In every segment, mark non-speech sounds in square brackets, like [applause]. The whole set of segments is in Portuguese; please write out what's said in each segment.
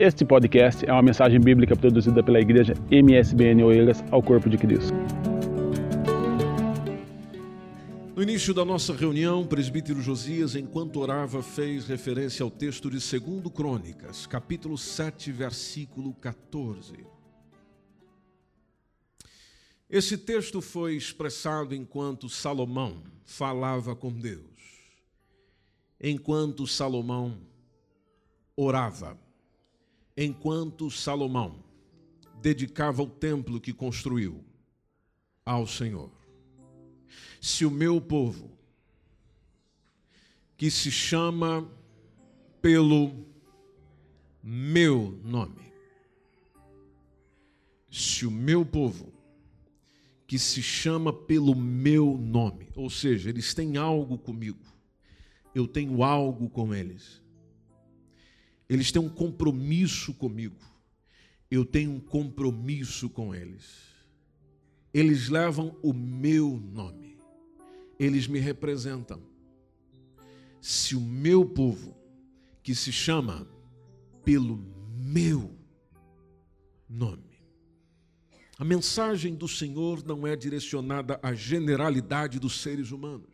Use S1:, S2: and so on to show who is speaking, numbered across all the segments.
S1: Este podcast é uma mensagem bíblica produzida pela igreja MSBN Oeiras ao Corpo de Cristo.
S2: No início da nossa reunião, o presbítero Josias, enquanto orava, fez referência ao texto de 2 Crônicas, capítulo 7, versículo 14. Esse texto foi expressado enquanto Salomão falava com Deus, enquanto Salomão orava enquanto Salomão dedicava o templo que construiu ao Senhor. Se o meu povo, que se chama pelo meu nome, se o meu povo, que se chama pelo meu nome, ou seja, eles têm algo comigo, eu tenho algo com eles eles têm um compromisso comigo. Eu tenho um compromisso com eles. Eles levam o meu nome. Eles me representam. Se o meu povo, que se chama pelo meu nome, a mensagem do Senhor não é direcionada à generalidade dos seres humanos.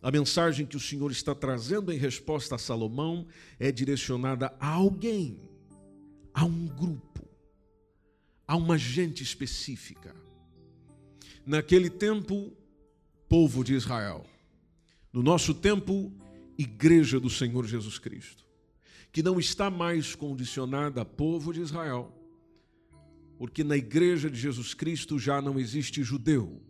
S2: A mensagem que o Senhor está trazendo em resposta a Salomão é direcionada a alguém, a um grupo, a uma gente específica. Naquele tempo, povo de Israel. No nosso tempo, igreja do Senhor Jesus Cristo, que não está mais condicionada a povo de Israel, porque na igreja de Jesus Cristo já não existe judeu,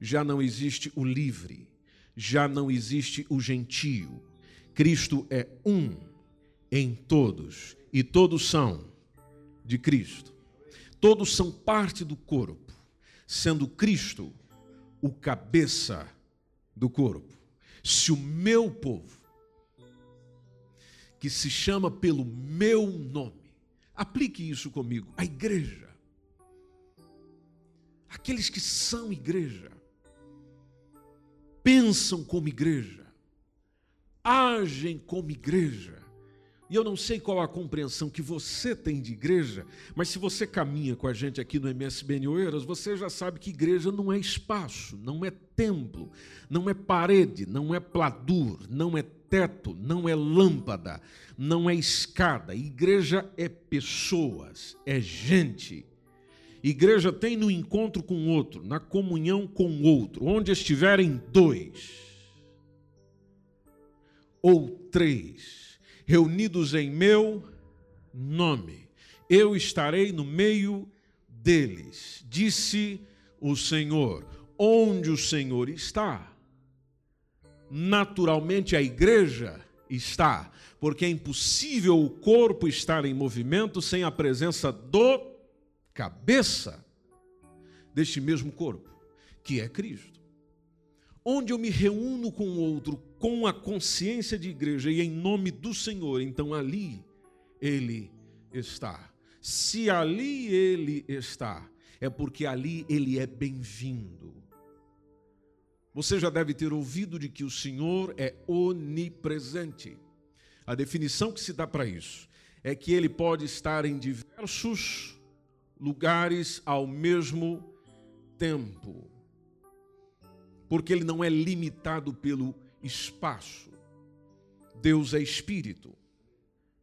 S2: já não existe o livre já não existe o gentio. Cristo é um em todos e todos são de Cristo. Todos são parte do corpo, sendo Cristo o cabeça do corpo. Se o meu povo, que se chama pelo meu nome, aplique isso comigo, a igreja, aqueles que são igreja, pensam como igreja, agem como igreja. E eu não sei qual a compreensão que você tem de igreja, mas se você caminha com a gente aqui no MSBN Oeiras, você já sabe que igreja não é espaço, não é templo, não é parede, não é pladur, não é teto, não é lâmpada, não é escada. Igreja é pessoas, é gente. Igreja tem no encontro com outro, na comunhão com outro, onde estiverem dois ou três reunidos em meu nome, eu estarei no meio deles, disse o Senhor. Onde o Senhor está, naturalmente a igreja está, porque é impossível o corpo estar em movimento sem a presença do cabeça deste mesmo corpo, que é Cristo. Onde eu me reúno com o outro com a consciência de igreja e em nome do Senhor, então ali ele está. Se ali ele está, é porque ali ele é bem-vindo. Você já deve ter ouvido de que o Senhor é onipresente. A definição que se dá para isso é que ele pode estar em diversos lugares ao mesmo tempo. Porque ele não é limitado pelo espaço. Deus é espírito.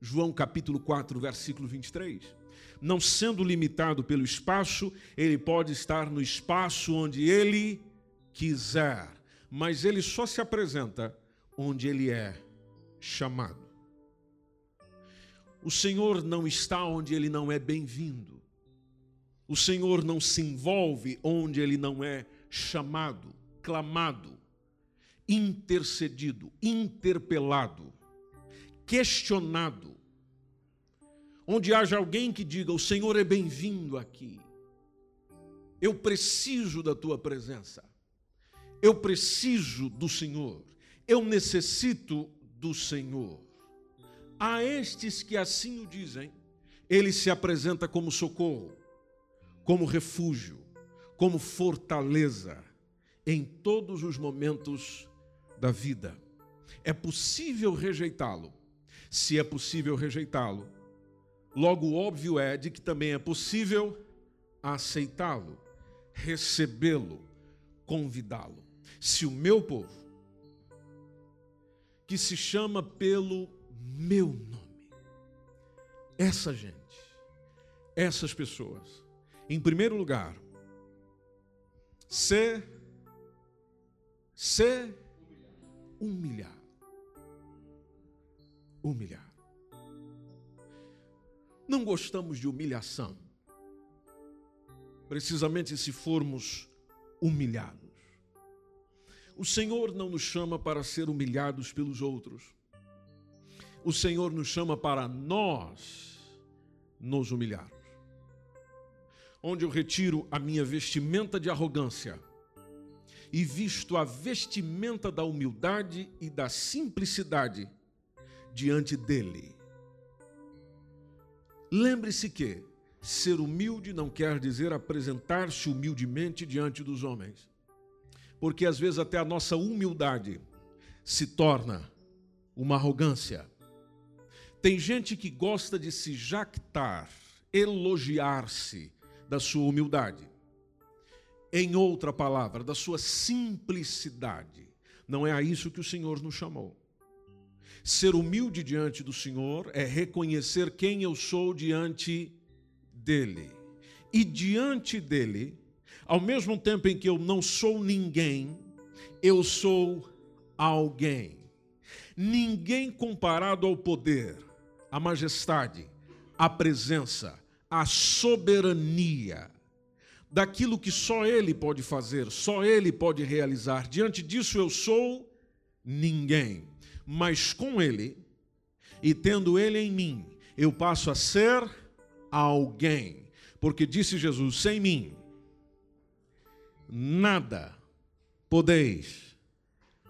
S2: João capítulo 4, versículo 23. Não sendo limitado pelo espaço, ele pode estar no espaço onde ele quiser, mas ele só se apresenta onde ele é chamado. O Senhor não está onde ele não é bem-vindo. O Senhor não se envolve onde ele não é chamado, clamado, intercedido, interpelado, questionado. Onde haja alguém que diga: O Senhor é bem-vindo aqui. Eu preciso da tua presença. Eu preciso do Senhor. Eu necessito do Senhor. A estes que assim o dizem, ele se apresenta como socorro como refúgio, como fortaleza em todos os momentos da vida. É possível rejeitá-lo. Se é possível rejeitá-lo, Logo, óbvio é de que também é possível aceitá-lo, recebê-lo, convidá-lo. Se o meu povo, que se chama pelo meu nome, essa gente, essas pessoas, em primeiro lugar, se, se humilhar. Humilhar. Não gostamos de humilhação. Precisamente se formos humilhados. O Senhor não nos chama para ser humilhados pelos outros. O Senhor nos chama para nós nos humilharmos. Onde eu retiro a minha vestimenta de arrogância e visto a vestimenta da humildade e da simplicidade diante dele. Lembre-se que ser humilde não quer dizer apresentar-se humildemente diante dos homens, porque às vezes até a nossa humildade se torna uma arrogância. Tem gente que gosta de se jactar, elogiar-se da sua humildade. Em outra palavra, da sua simplicidade. Não é a isso que o Senhor nos chamou. Ser humilde diante do Senhor é reconhecer quem eu sou diante dele. E diante dele, ao mesmo tempo em que eu não sou ninguém, eu sou alguém. Ninguém comparado ao poder, à majestade, à presença, à soberania daquilo que só Ele pode fazer, só Ele pode realizar. Diante disso eu sou ninguém mas com Ele, e tendo Ele em mim, eu passo a ser alguém. Porque disse Jesus: sem mim, nada podeis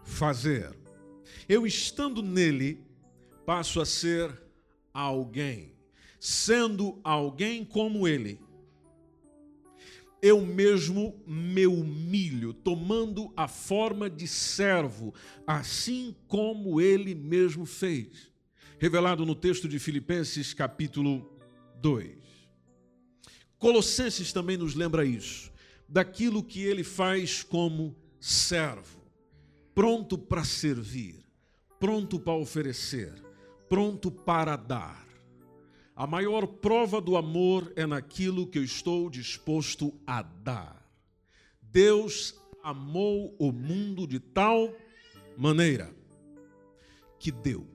S2: fazer. Eu estando nele, passo a ser alguém. Sendo alguém como ele, eu mesmo me humilho, tomando a forma de servo, assim como ele mesmo fez. Revelado no texto de Filipenses, capítulo 2. Colossenses também nos lembra isso, daquilo que ele faz como servo, pronto para servir, pronto para oferecer, pronto para dar. A maior prova do amor é naquilo que eu estou disposto a dar. Deus amou o mundo de tal maneira que deu.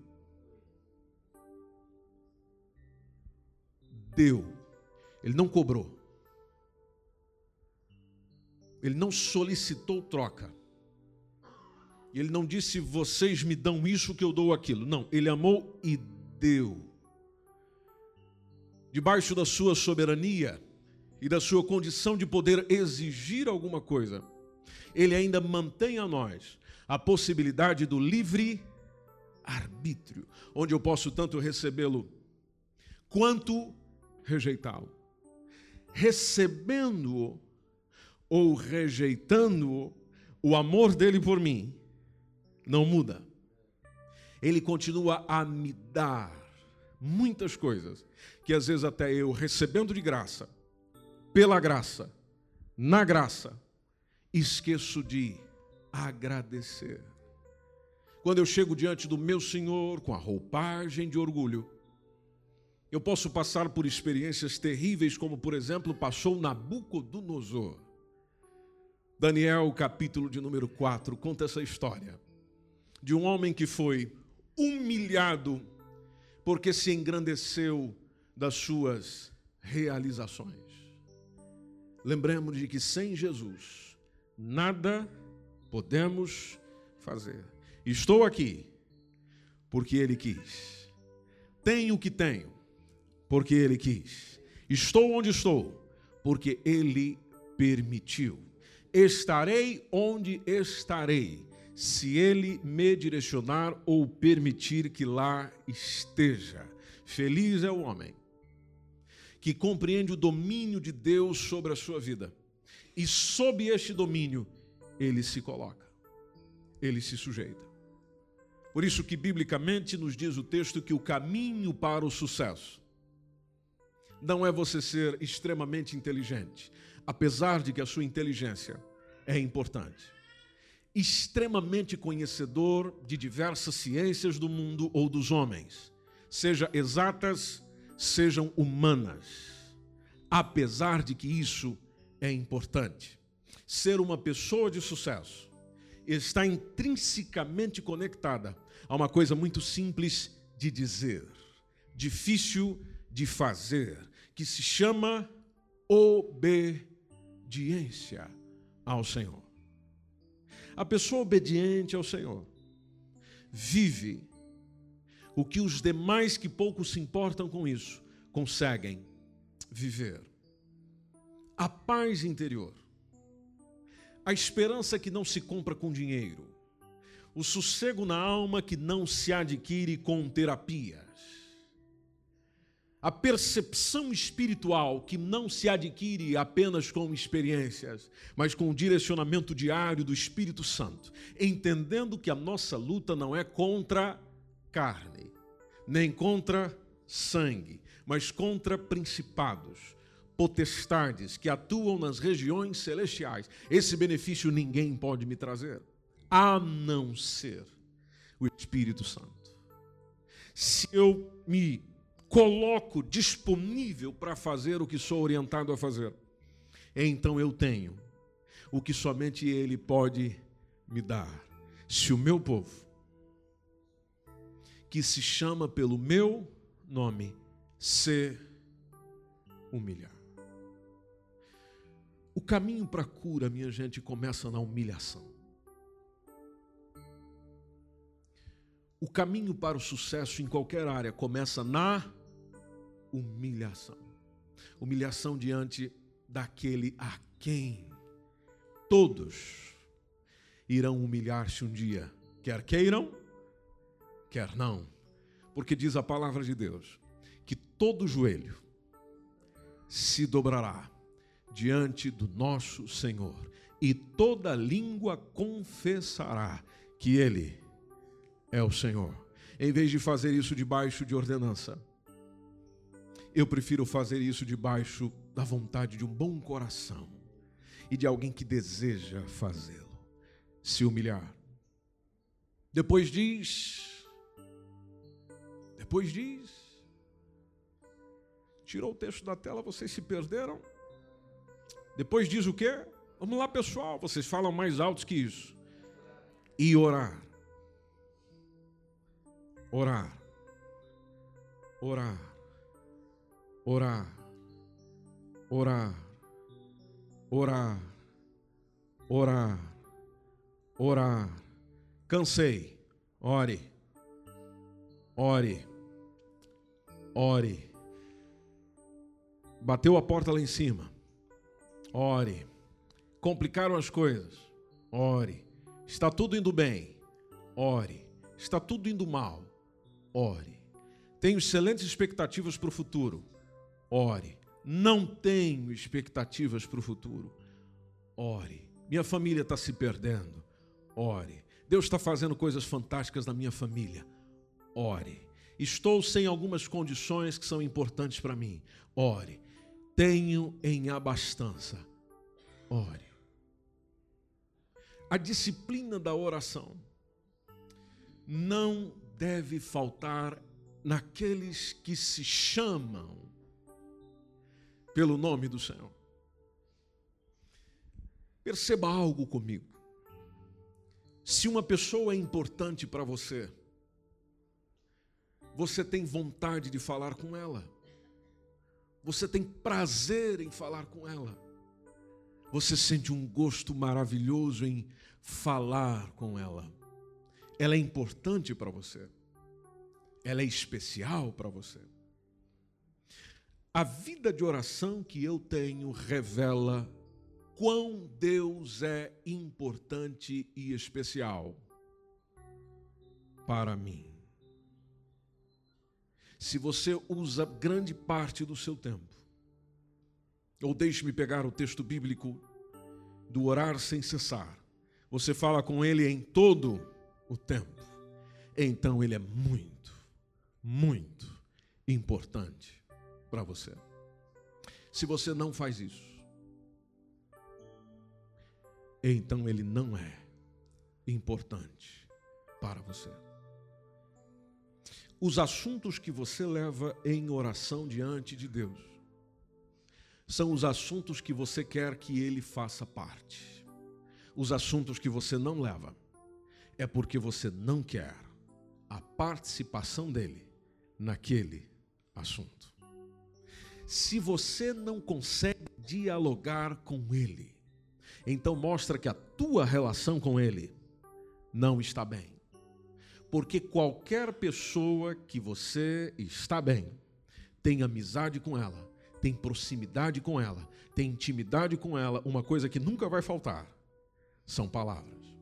S2: Deu. Ele não cobrou. Ele não solicitou troca. Ele não disse, vocês me dão isso que eu dou aquilo. Não, ele amou e deu debaixo da sua soberania e da sua condição de poder exigir alguma coisa, ele ainda mantém a nós a possibilidade do livre arbítrio, onde eu posso tanto recebê-lo quanto rejeitá-lo. Recebendo-o ou rejeitando-o, o amor dele por mim não muda. Ele continua a me dar muitas coisas que às vezes até eu recebendo de graça, pela graça, na graça, esqueço de agradecer. Quando eu chego diante do meu Senhor com a roupagem de orgulho, eu posso passar por experiências terríveis, como por exemplo passou Nabucodonosor. Daniel, capítulo de número 4, conta essa história de um homem que foi humilhado porque se engrandeceu das suas realizações. Lembremos de que sem Jesus nada podemos fazer. Estou aqui porque Ele quis. Tenho o que tenho porque Ele quis. Estou onde estou porque Ele permitiu. Estarei onde estarei se ele me direcionar ou permitir que lá esteja. Feliz é o homem que compreende o domínio de Deus sobre a sua vida. E sob este domínio, ele se coloca, ele se sujeita. Por isso que biblicamente nos diz o texto que o caminho para o sucesso não é você ser extremamente inteligente, apesar de que a sua inteligência é importante. Extremamente conhecedor de diversas ciências do mundo ou dos homens, seja exatas, sejam humanas, apesar de que isso é importante. Ser uma pessoa de sucesso está intrinsecamente conectada a uma coisa muito simples de dizer, difícil de fazer, que se chama obediência ao Senhor. A pessoa obediente ao Senhor vive o que os demais que pouco se importam com isso conseguem viver. A paz interior, a esperança que não se compra com dinheiro, o sossego na alma que não se adquire com terapias, a percepção espiritual que não se adquire apenas com experiências, mas com o direcionamento diário do Espírito Santo, entendendo que a nossa luta não é contra carne, nem contra sangue, mas contra principados, potestades que atuam nas regiões celestiais. Esse benefício ninguém pode me trazer, a não ser o Espírito Santo. Se eu me coloco disponível para fazer o que sou orientado a fazer, então eu tenho o que somente Ele pode me dar. Se o meu povo, que se chama pelo meu nome, se humilhar. O caminho para a cura, minha gente, começa na humilhação. O caminho para o sucesso em qualquer área começa na humilhação. Humilhação diante daquele a quem todos irão humilhar-se um dia, quer queiram, quer não. Porque diz a palavra de Deus que todo joelho se dobrará diante do nosso Senhor e toda língua confessará que Ele é o Senhor. Em vez de fazer isso debaixo de ordenança, eu prefiro fazer isso debaixo da vontade de um bom coração e de alguém que deseja fazê-lo. Se humilhar. Depois diz. Depois diz. Tirou o texto da tela, vocês se perderam. Depois diz o quê? Vamos lá, pessoal, vocês falam mais altos que isso. E orar. Orar. Orar orar, orar, orar, orar, orar. Cansei. Ore, ore, ore. Bateu a porta lá em cima. Ore. Complicaram as coisas. Ore. Está tudo indo bem. Ore. Está tudo indo mal. Ore. Tenho excelentes expectativas para o futuro. Ore. Não tenho expectativas para o futuro. Ore. Minha família está se perdendo. Ore. Deus está fazendo coisas fantásticas na minha família. Ore. Estou sem algumas condições que são importantes para mim. Ore. Tenho em abastança. Ore. A disciplina da oração não deve faltar naqueles que se chamam pelo nome do Senhor. Perceba algo comigo. Se uma pessoa é importante para você, você tem vontade de falar com ela, você tem prazer em falar com ela, você sente um gosto maravilhoso em falar com ela. Ela é importante para você, ela é especial para você. A vida de oração que eu tenho revela quão Deus é importante e especial para mim. Se você usa grande parte do seu tempo, ou deixe-me pegar o texto bíblico do orar sem cessar, você fala com Ele em todo o tempo, então Ele é muito, muito importante para você. Se você não faz isso, então ele não é importante para você. Os assuntos que você leva em oração diante de Deus são os assuntos que você quer que ele faça parte. Os assuntos que você não leva é porque você não quer a participação dele naquele assunto. Se você não consegue dialogar com ele, então mostra que a tua relação com ele não está bem. Porque qualquer pessoa que você está bem, tem amizade com ela, tem proximidade com ela, tem intimidade com ela, uma coisa que nunca vai faltar são palavras.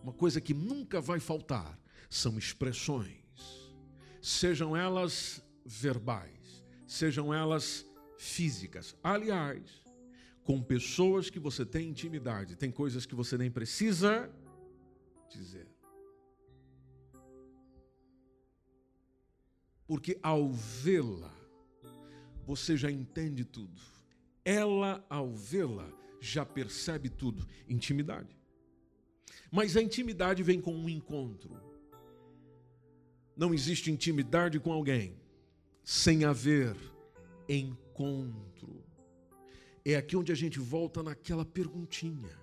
S2: Uma coisa que nunca vai faltar são expressões, sejam elas verbais, sejam elas físicas. Aliás, com pessoas que você tem intimidade, tem coisas que você nem precisa dizer. Porque ao vê-la, você já entende tudo. Ela, ao vê-la, já percebe tudo. Intimidade. Mas a intimidade vem com um encontro. Não existe intimidade com alguém sem haver encontro. É aqui onde a gente volta naquela perguntinha: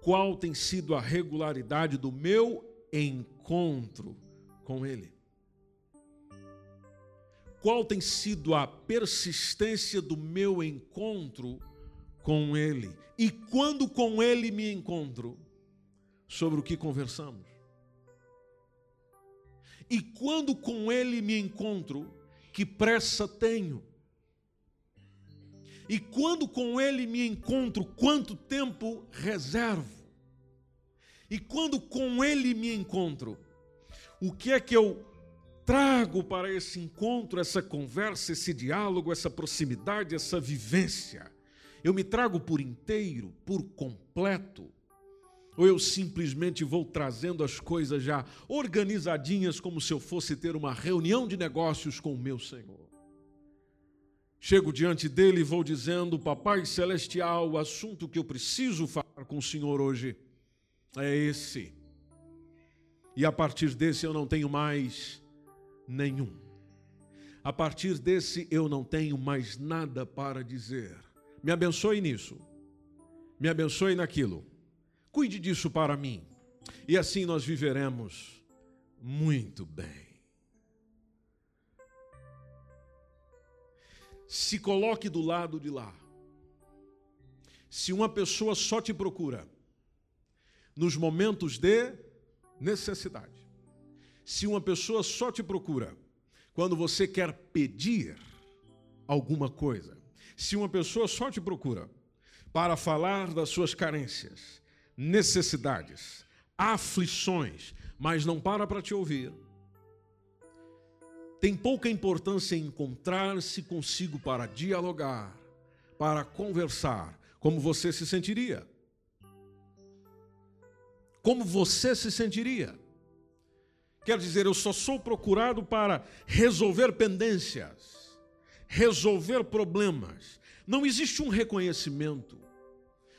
S2: qual tem sido a regularidade do meu encontro com Ele? Qual tem sido a persistência do meu encontro com Ele? E quando com Ele me encontro, sobre o que conversamos? E quando com Ele me encontro, que pressa tenho? E quando com Ele me encontro, quanto tempo reservo? E quando com Ele me encontro, o que é que eu trago para esse encontro, essa conversa, esse diálogo, essa proximidade, essa vivência? Eu me trago por inteiro, por completo? Ou eu simplesmente vou trazendo as coisas já organizadinhas, como se eu fosse ter uma reunião de negócios com o meu Senhor? Chego diante dele e vou dizendo: Papai Celestial, o assunto que eu preciso falar com o Senhor hoje é esse. E a partir desse eu não tenho mais nenhum. A partir desse eu não tenho mais nada para dizer. Me abençoe nisso. Me abençoe naquilo. Cuide disso para mim. E assim nós viveremos muito bem. se coloque do lado de lá. Se uma pessoa só te procura nos momentos de necessidade, se uma pessoa só te procura quando você quer pedir alguma coisa, se uma pessoa só te procura para falar das suas carências, necessidades, aflições, mas não para para te ouvir, tem pouca importância encontrar-se consigo para dialogar, para conversar, como você se sentiria. Como você se sentiria? Quer dizer, eu só sou procurado para resolver pendências, resolver problemas. Não existe um reconhecimento,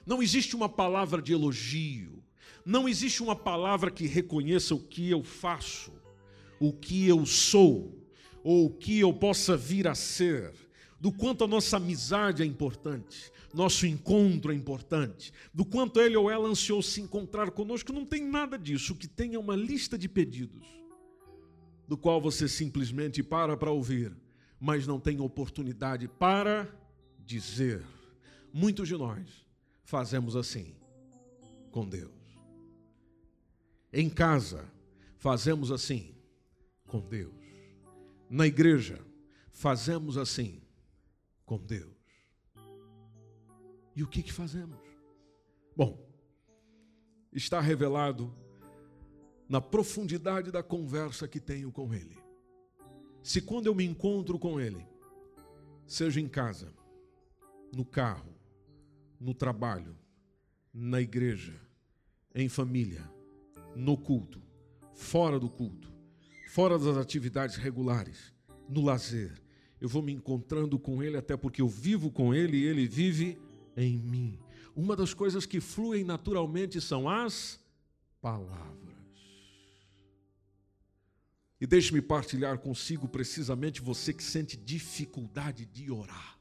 S2: não existe uma palavra de elogio, não existe uma palavra que reconheça o que eu faço, o que eu sou ou o que eu possa vir a ser, do quanto a nossa amizade é importante, nosso encontro é importante, do quanto ele ou ela ansiou se encontrar conosco, não tem nada disso. O que tem é uma lista de pedidos, do qual você simplesmente para para ouvir, mas não tem oportunidade para dizer. Muitos de nós fazemos assim com Deus. Em casa, fazemos assim com Deus na igreja, fazemos assim com Deus. E o que, que fazemos? Bom, está revelado na profundidade da conversa que tenho com Ele. Se quando eu me encontro com Ele, seja em casa, no carro, no trabalho, na igreja, em família, no culto, fora do culto, fora das atividades regulares, no lazer, eu vou me encontrando com Ele, até porque eu vivo com Ele e Ele vive em mim. Uma das coisas que fluem naturalmente são as palavras. E deixe-me partilhar consigo precisamente você que sente dificuldade de orar.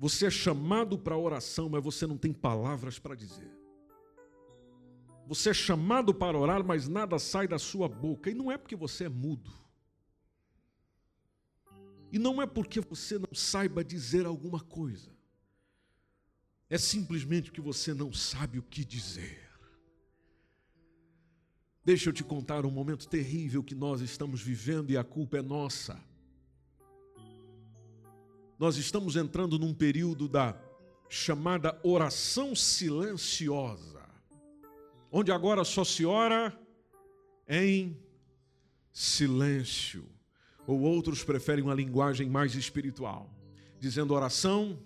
S2: Você é chamado para oração, mas você não tem palavras para dizer. Você é chamado para orar, mas nada sai da sua boca. E não é porque você é mudo. E não é porque você não saiba dizer alguma coisa. É simplesmente que você não sabe o que dizer. Deixa eu te contar um momento terrível que nós estamos vivendo e a culpa é nossa. Nós estamos entrando num período da chamada oração silenciosa, onde agora só se ora em silêncio, ou outros preferem uma linguagem mais espiritual, dizendo oração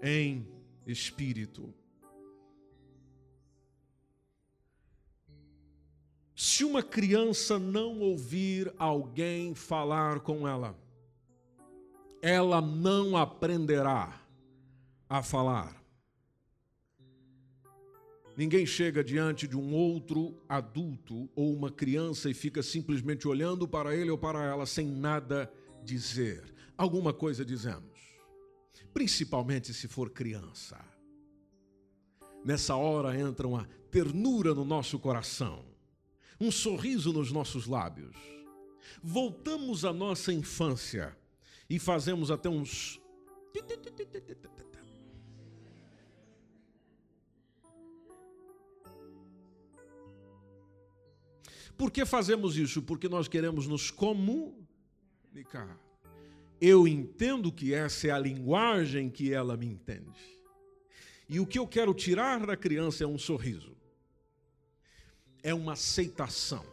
S2: em espírito. Se uma criança não ouvir alguém falar com ela, ela não aprenderá a falar. Ninguém chega diante de um outro adulto ou uma criança e fica simplesmente olhando para ele ou para ela sem nada dizer. Alguma coisa dizemos, principalmente se for criança. Nessa hora entra uma ternura no nosso coração um sorriso nos nossos lábios. Voltamos à nossa infância e fazemos até uns. Por que fazemos isso? Porque nós queremos nos comunicar. Eu entendo que essa é a linguagem que ela me entende. E o que eu quero tirar da criança é um sorriso é uma aceitação.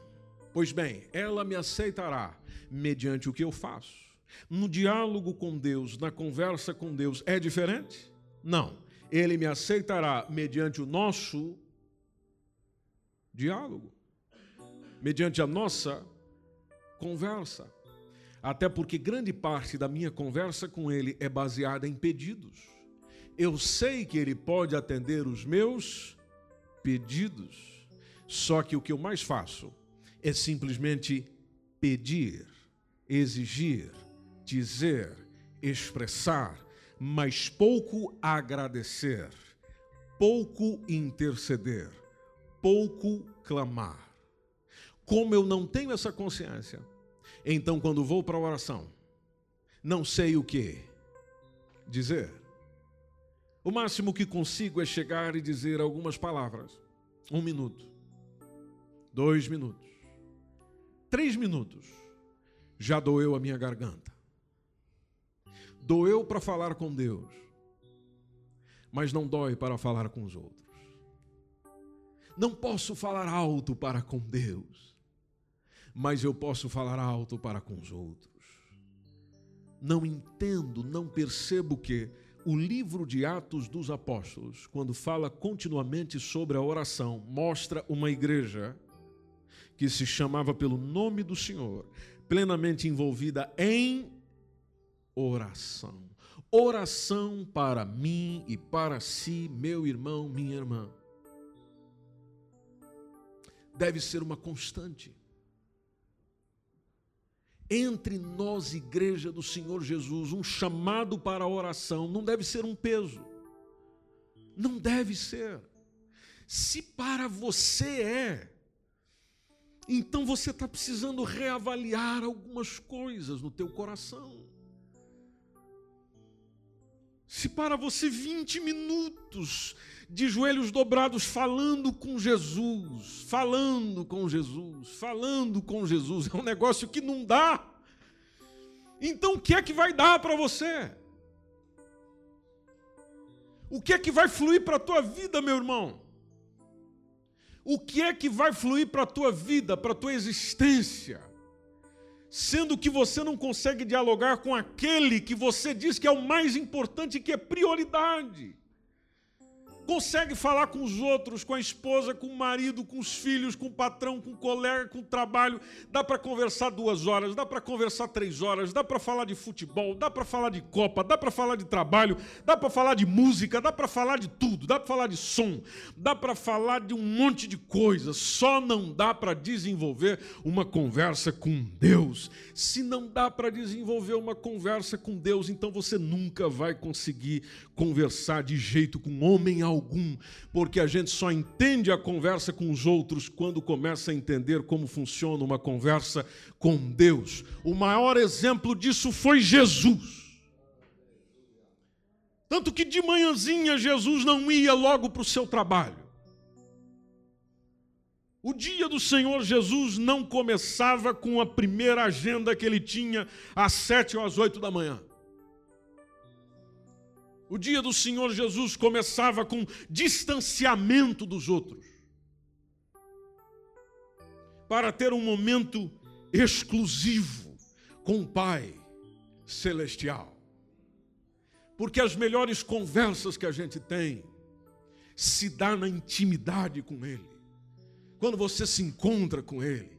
S2: Pois bem, ela me aceitará mediante o que eu faço. No diálogo com Deus, na conversa com Deus, é diferente? Não. Ele me aceitará mediante o nosso diálogo, mediante a nossa conversa. Até porque grande parte da minha conversa com ele é baseada em pedidos. Eu sei que ele pode atender os meus pedidos. Só que o que eu mais faço é simplesmente pedir, exigir, dizer, expressar, mas pouco agradecer, pouco interceder, pouco clamar. Como eu não tenho essa consciência, então quando vou para a oração, não sei o que dizer. O máximo que consigo é chegar e dizer algumas palavras. Um minuto dois minutos, três minutos, já doeu a minha garganta. Doeu para falar com Deus, mas não dói para falar com os outros. Não posso falar alto para com Deus, mas eu posso falar alto para com os outros. Não entendo, não percebo que o livro de Atos dos Apóstolos, quando fala continuamente sobre a oração, mostra uma igreja que se chamava pelo nome do Senhor, plenamente envolvida em oração. Oração para mim e para si, meu irmão, minha irmã. Deve ser uma constante. Entre nós, igreja do Senhor Jesus, um chamado para a oração não deve ser um peso. Não deve ser. Se para você é, então você está precisando reavaliar algumas coisas no teu coração. Se para você 20 minutos de joelhos dobrados falando com Jesus, falando com Jesus, falando com Jesus, é um negócio que não dá. Então o que é que vai dar para você? O que é que vai fluir para a tua vida, meu irmão? o que é que vai fluir para a tua vida, para a tua existência, sendo que você não consegue dialogar com aquele que você diz que é o mais importante, que é prioridade. Consegue falar com os outros, com a esposa, com o marido, com os filhos, com o patrão, com o colega, com o trabalho. Dá para conversar duas horas, dá para conversar três horas, dá para falar de futebol, dá para falar de copa, dá para falar de trabalho, dá para falar de música, dá para falar de tudo, dá para falar de som, dá para falar de um monte de coisas. Só não dá para desenvolver uma conversa com Deus. Se não dá para desenvolver uma conversa com Deus, então você nunca vai conseguir conversar de jeito com homem algum algum, porque a gente só entende a conversa com os outros quando começa a entender como funciona uma conversa com Deus. O maior exemplo disso foi Jesus. Tanto que de manhãzinha Jesus não ia logo para o seu trabalho. O dia do Senhor Jesus não começava com a primeira agenda que ele tinha às sete ou às oito da manhã. O dia do Senhor Jesus começava com distanciamento dos outros, para ter um momento exclusivo com o Pai Celestial. Porque as melhores conversas que a gente tem se dá na intimidade com Ele. Quando você se encontra com Ele,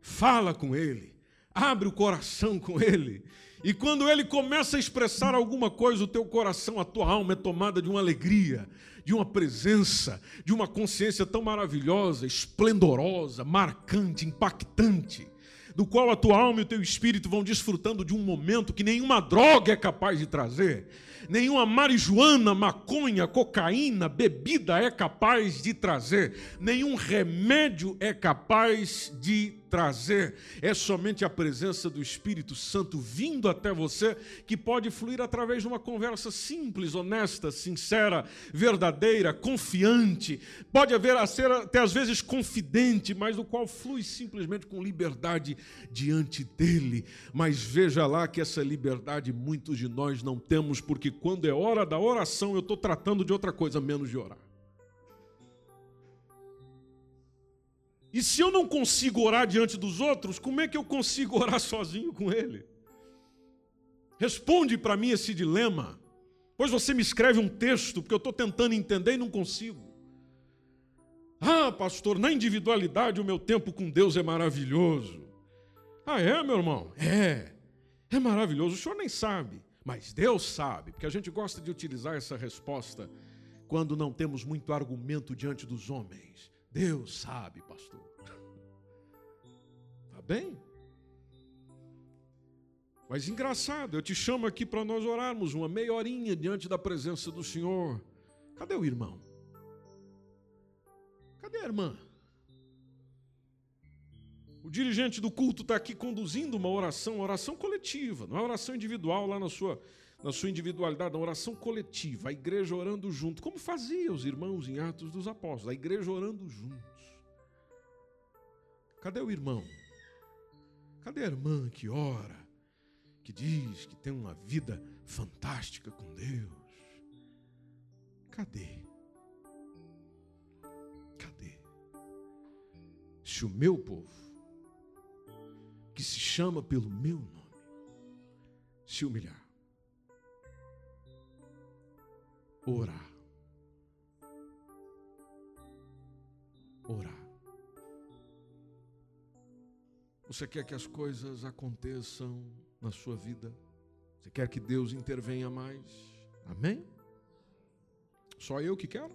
S2: fala com Ele, abre o coração com Ele, e quando ele começa a expressar alguma coisa, o teu coração, a tua alma é tomada de uma alegria, de uma presença, de uma consciência tão maravilhosa, esplendorosa, marcante, impactante, do qual a tua alma e o teu espírito vão desfrutando de um momento que nenhuma droga é capaz de trazer, nenhuma marijuana, maconha, cocaína, bebida é capaz de trazer, nenhum remédio é capaz de trazer. É somente a presença do Espírito Santo vindo até você que pode fluir através de uma conversa simples, honesta, sincera, verdadeira, confiante. Pode haver a ser até às vezes confidente, mas o qual flui simplesmente com liberdade diante dele. Mas veja lá que essa liberdade muitos de nós não temos, porque quando é hora da oração eu estou tratando de outra coisa menos de orar. E se eu não consigo orar diante dos outros, como é que eu consigo [laughs] orar sozinho com Ele? Responde para mim esse dilema. Pois você me escreve um texto, porque eu estou tentando entender e não consigo. Ah, pastor, na individualidade o meu tempo com Deus é maravilhoso. Ah, é, meu irmão? É. É maravilhoso. O senhor nem sabe, mas Deus sabe, porque a gente gosta de utilizar essa resposta quando não temos muito argumento diante dos homens. Deus sabe, pastor. Bem? Mas engraçado, eu te chamo aqui para nós orarmos uma meia horinha diante da presença do Senhor. Cadê o irmão? Cadê a irmã? O dirigente do culto está aqui conduzindo uma oração, uma oração coletiva, não é oração individual lá na sua na sua individualidade, na oração coletiva, a igreja orando junto, como fazia os irmãos em Atos dos Apóstolos, a igreja orando juntos. Cadê o irmão? Cadê a irmã que ora, que diz que tem uma vida fantástica com Deus? Cadê? Cadê? Se o meu povo, que se chama pelo meu nome, se humilhar, orar. Orar. Você quer que as coisas aconteçam na sua vida? Você quer que Deus intervenha mais? Amém? Só eu que quero?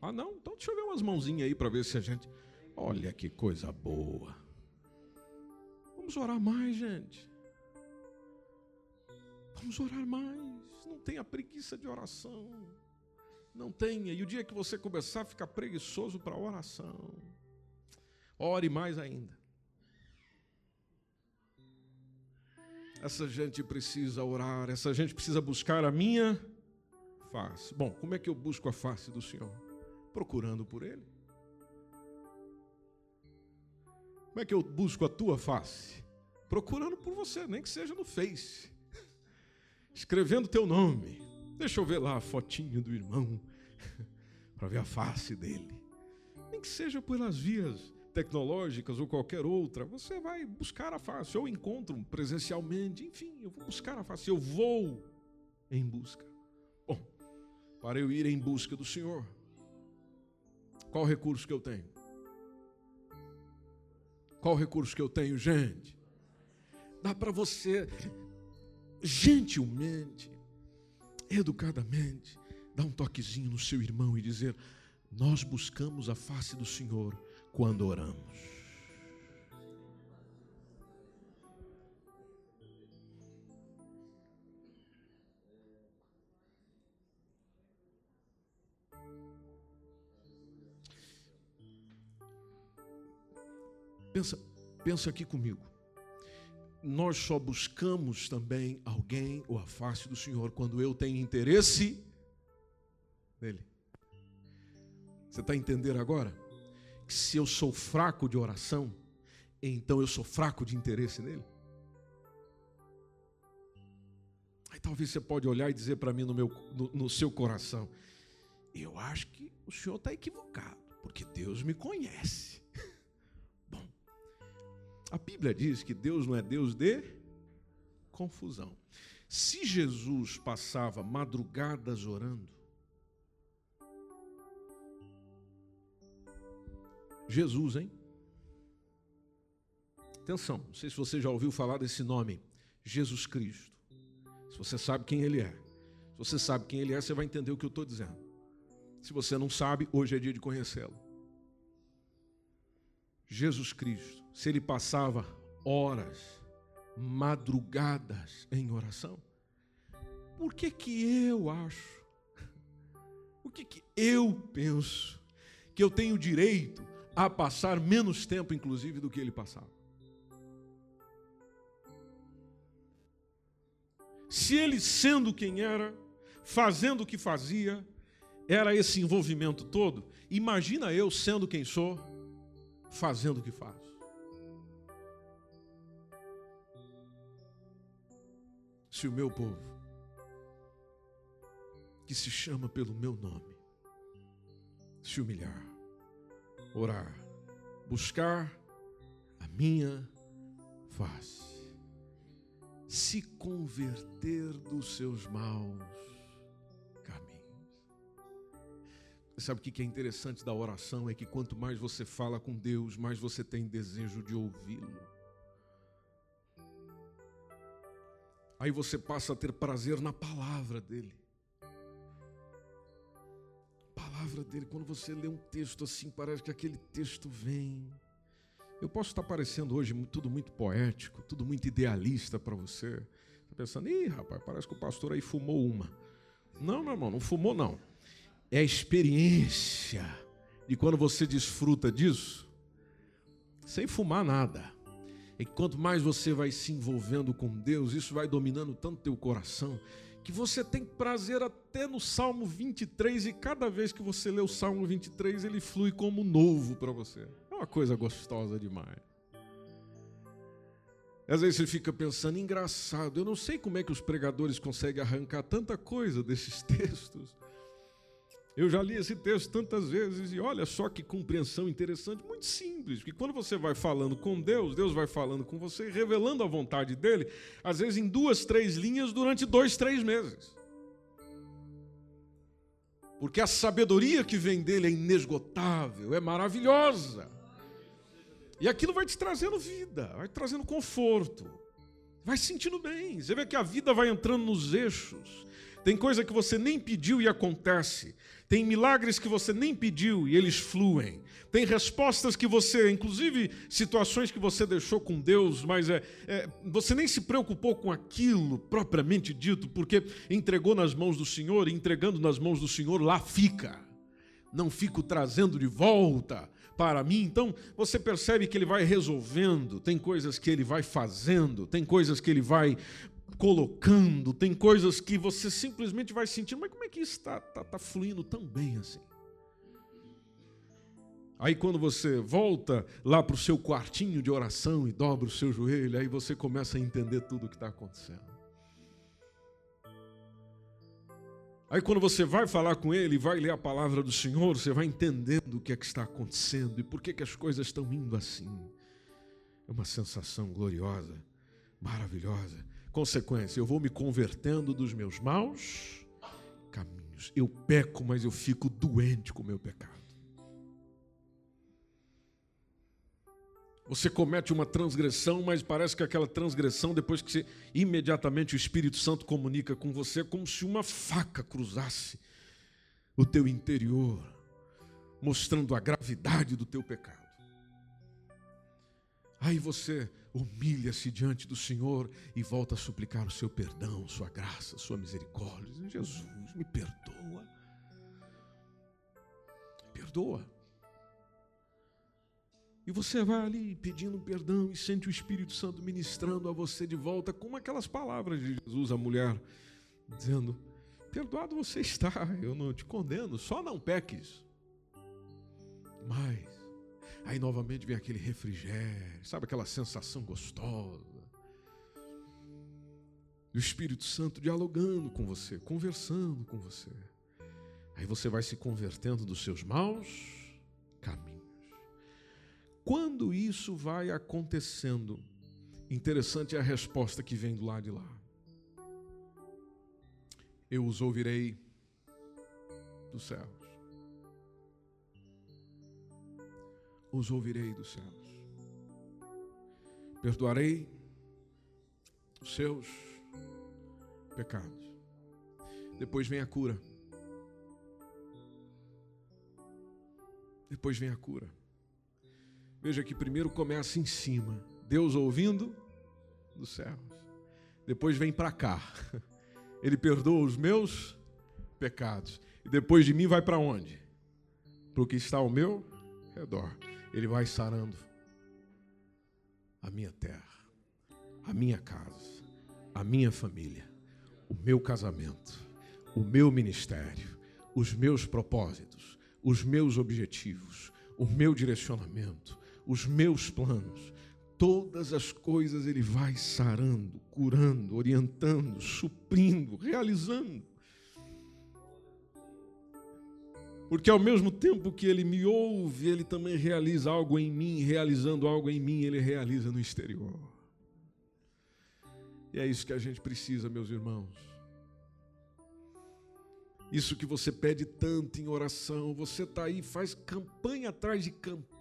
S2: Ah, não? Então deixa eu ver umas mãozinhas aí para ver se a gente. Olha que coisa boa. Vamos orar mais, gente. Vamos orar mais. Não tenha preguiça de oração. Não tenha. E o dia que você começar a ficar preguiçoso para oração, ore mais ainda. Essa gente precisa orar, essa gente precisa buscar a minha face. Bom, como é que eu busco a face do Senhor? Procurando por Ele. Como é que eu busco a tua face? Procurando por você, nem que seja no Face escrevendo teu nome. Deixa eu ver lá a fotinho do irmão, [laughs] para ver a face dele. Nem que seja pelas vias tecnológicas ou qualquer outra, você vai buscar a face, ou encontro presencialmente, enfim, eu vou buscar a face, eu vou em busca. Bom, para eu ir em busca do Senhor. Qual recurso que eu tenho? Qual recurso que eu tenho, gente? Dá para você gentilmente, educadamente, dar um toquezinho no seu irmão e dizer: Nós buscamos a face do Senhor quando oramos. Pensa, pensa aqui comigo. Nós só buscamos também alguém ou a face do Senhor quando eu tenho interesse nele. Você está entendendo agora? Se eu sou fraco de oração, então eu sou fraco de interesse nele? Aí talvez você pode olhar e dizer para mim no, meu, no, no seu coração, eu acho que o senhor está equivocado, porque Deus me conhece. [laughs] A Bíblia diz que Deus não é Deus de confusão. Se Jesus passava madrugadas orando, Jesus, hein? Atenção, não sei se você já ouviu falar desse nome, Jesus Cristo. Se você sabe quem ele é, se você sabe quem ele é, você vai entender o que eu estou dizendo. Se você não sabe, hoje é dia de conhecê-lo. Jesus Cristo, se ele passava horas, madrugadas em oração, por que que eu acho, [laughs] o que que eu penso que eu tenho direito a passar menos tempo, inclusive, do que ele passava? Se ele, sendo quem era, fazendo o que fazia, era esse envolvimento todo, imagina eu sendo quem sou fazendo o que faz. Se o meu povo, que se chama pelo meu nome, se humilhar, orar, buscar a minha face, se converter dos seus maus Sabe o que é interessante da oração? É que quanto mais você fala com Deus, mais você tem desejo de ouvi-lo. Aí você passa a ter prazer na palavra dele. Palavra dele, quando você lê um texto assim, parece que aquele texto vem. Eu posso estar parecendo hoje tudo muito poético, tudo muito idealista para você. Está pensando, ih, rapaz, parece que o pastor aí fumou uma. Não, meu irmão, não fumou, não é a experiência de quando você desfruta disso, sem fumar nada. E quanto mais você vai se envolvendo com Deus, isso vai dominando tanto teu coração, que você tem prazer até no Salmo 23, e cada vez que você lê o Salmo 23, ele flui como novo para você. É uma coisa gostosa demais. Às vezes você fica pensando, engraçado, eu não sei como é que os pregadores conseguem arrancar tanta coisa desses [laughs] textos. Eu já li esse texto tantas vezes e olha só que compreensão interessante, muito simples, que quando você vai falando com Deus, Deus vai falando com você, revelando a vontade dele, às vezes em duas, três linhas durante dois, três meses. Porque a sabedoria que vem dele é inesgotável, é maravilhosa. E aquilo vai te trazendo vida, vai te trazendo conforto, vai se sentindo bem. Você vê que a vida vai entrando nos eixos. Tem coisa que você nem pediu e acontece. Tem milagres que você nem pediu e eles fluem. Tem respostas que você, inclusive situações que você deixou com Deus, mas é, é, você nem se preocupou com aquilo propriamente dito, porque entregou nas mãos do Senhor, e entregando nas mãos do Senhor, lá fica. Não fico trazendo de volta para mim. Então você percebe que ele vai resolvendo, tem coisas que ele vai fazendo, tem coisas que ele vai colocando, tem coisas que você simplesmente vai sentindo, mas como é que isso está tá, tá fluindo tão bem assim? Aí quando você volta lá para o seu quartinho de oração e dobra o seu joelho, aí você começa a entender tudo o que está acontecendo. Aí quando você vai falar com ele, vai ler a palavra do Senhor, você vai entendendo o que é que está acontecendo e por que, que as coisas estão indo assim. É uma sensação gloriosa, maravilhosa. Consequência, eu vou me convertendo dos meus maus caminhos. Eu peco, mas eu fico doente com o meu pecado. Você comete uma transgressão, mas parece que aquela transgressão, depois que você, imediatamente o Espírito Santo comunica com você, é como se uma faca cruzasse o teu interior, mostrando a gravidade do teu pecado. Aí você humilha-se diante do Senhor e volta a suplicar o seu perdão, sua graça, sua misericórdia. Jesus, me perdoa. Perdoa. E você vai ali pedindo perdão e sente o Espírito Santo ministrando a você de volta, como aquelas palavras de Jesus à mulher, dizendo: Perdoado você está, eu não te condeno, só não peques. Mas, aí novamente vem aquele refrigério, sabe aquela sensação gostosa. E o Espírito Santo dialogando com você, conversando com você. Aí você vai se convertendo dos seus maus caminhos. Quando isso vai acontecendo, interessante é a resposta que vem do lado de lá. Eu os ouvirei dos céus. Os ouvirei dos céus. Perdoarei os seus pecados. Depois vem a cura. Depois vem a cura. Veja que primeiro começa em cima, Deus ouvindo dos céus. Depois vem para cá. [laughs] Ele perdoa os meus pecados. E depois de mim vai para onde? Para o que está ao meu redor. Ele vai sarando a minha terra, a minha casa, a minha família, o meu casamento, o meu ministério, os meus propósitos, os meus objetivos, o meu direcionamento, os meus planos. Todas as coisas Ele vai sarando, curando, orientando, suprindo, realizando. Porque ao mesmo tempo que Ele me ouve, Ele também realiza algo em mim, realizando algo em mim, Ele realiza no exterior. E é isso que a gente precisa, meus irmãos. Isso que você pede tanto em oração, você está aí, faz campanha atrás de campanha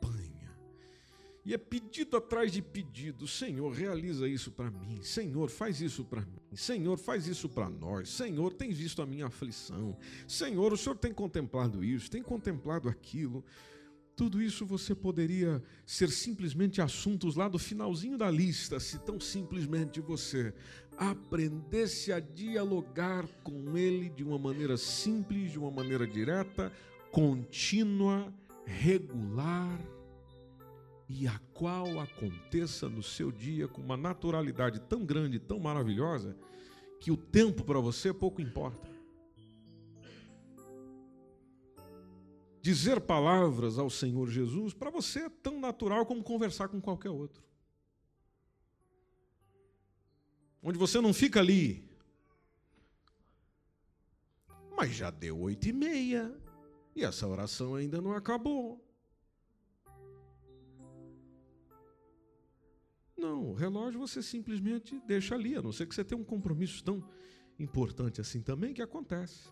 S2: e é pedido atrás de pedido. Senhor, realiza isso para mim. Senhor, faz isso para mim. Senhor, faz isso para nós. Senhor, tem visto a minha aflição. Senhor, o Senhor tem contemplado isso, tem contemplado aquilo. Tudo isso você poderia ser simplesmente assuntos lá do finalzinho da lista, se tão simplesmente você aprendesse a dialogar com Ele de uma maneira simples, de uma maneira direta, contínua, regular e a qual aconteça no seu dia com uma naturalidade tão grande, tão maravilhosa, que o tempo para você pouco importa. Dizer palavras ao Senhor Jesus para você é tão natural como conversar com qualquer outro. Onde você não fica ali, mas já deu oito e meia e essa oração ainda não acabou. Não, o relógio você simplesmente deixa ali, a não ser que você tenha um compromisso tão importante assim também que acontece.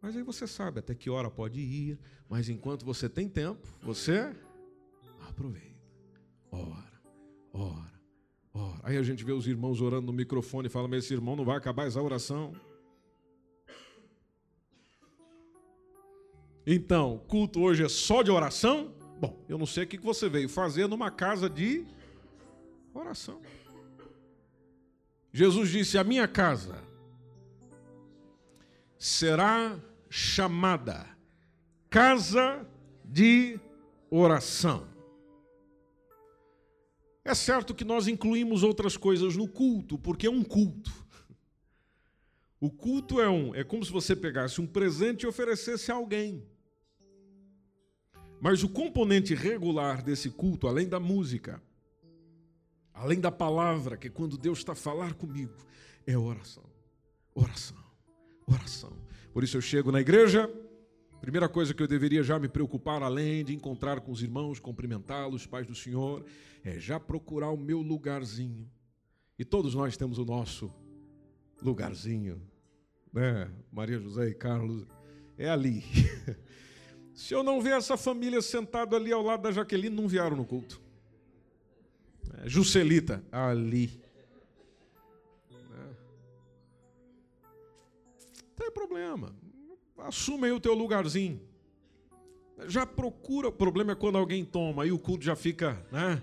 S2: Mas aí você sabe até que hora pode ir, mas enquanto você tem tempo, você aproveita. Ora, ora, ora. Aí a gente vê os irmãos orando no microfone e fala: Mas esse irmão não vai acabar essa oração. Então, culto hoje é só de oração? Bom, eu não sei o que você veio fazer numa casa de Oração. Jesus disse: A minha casa será chamada casa de oração. É certo que nós incluímos outras coisas no culto, porque é um culto. O culto é um, é como se você pegasse um presente e oferecesse a alguém. Mas o componente regular desse culto, além da música, além da palavra, que quando Deus está a falar comigo, é oração. Oração. Oração. Por isso eu chego na igreja, primeira coisa que eu deveria já me preocupar, além de encontrar com os irmãos, cumprimentá-los, pais do Senhor, é já procurar o meu lugarzinho. E todos nós temos o nosso lugarzinho né? Maria José e Carlos, é ali. [laughs] Se eu não ver essa família sentada ali ao lado da Jaqueline, não vieram no culto. É, Juscelita, ali. Não tem problema. Assume aí o teu lugarzinho. Já procura, o problema é quando alguém toma, aí o culto já fica, né?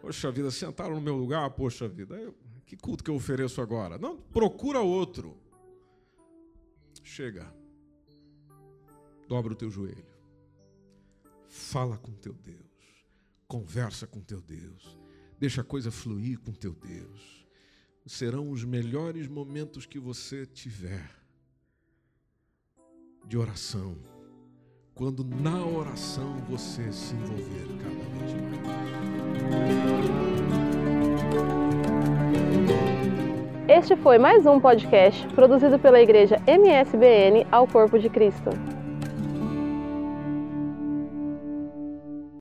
S2: Poxa vida, sentaram no meu lugar, poxa vida, eu, que culto que eu ofereço agora? Não, procura outro. Chega. Dobra o teu joelho. Fala com teu Deus. Conversa com teu Deus. Deixa a coisa fluir com teu Deus. Serão os melhores momentos que você tiver de oração. Quando na oração você se envolver cada vez
S3: mais. Este foi mais um podcast produzido pela Igreja MSBN ao Corpo de Cristo.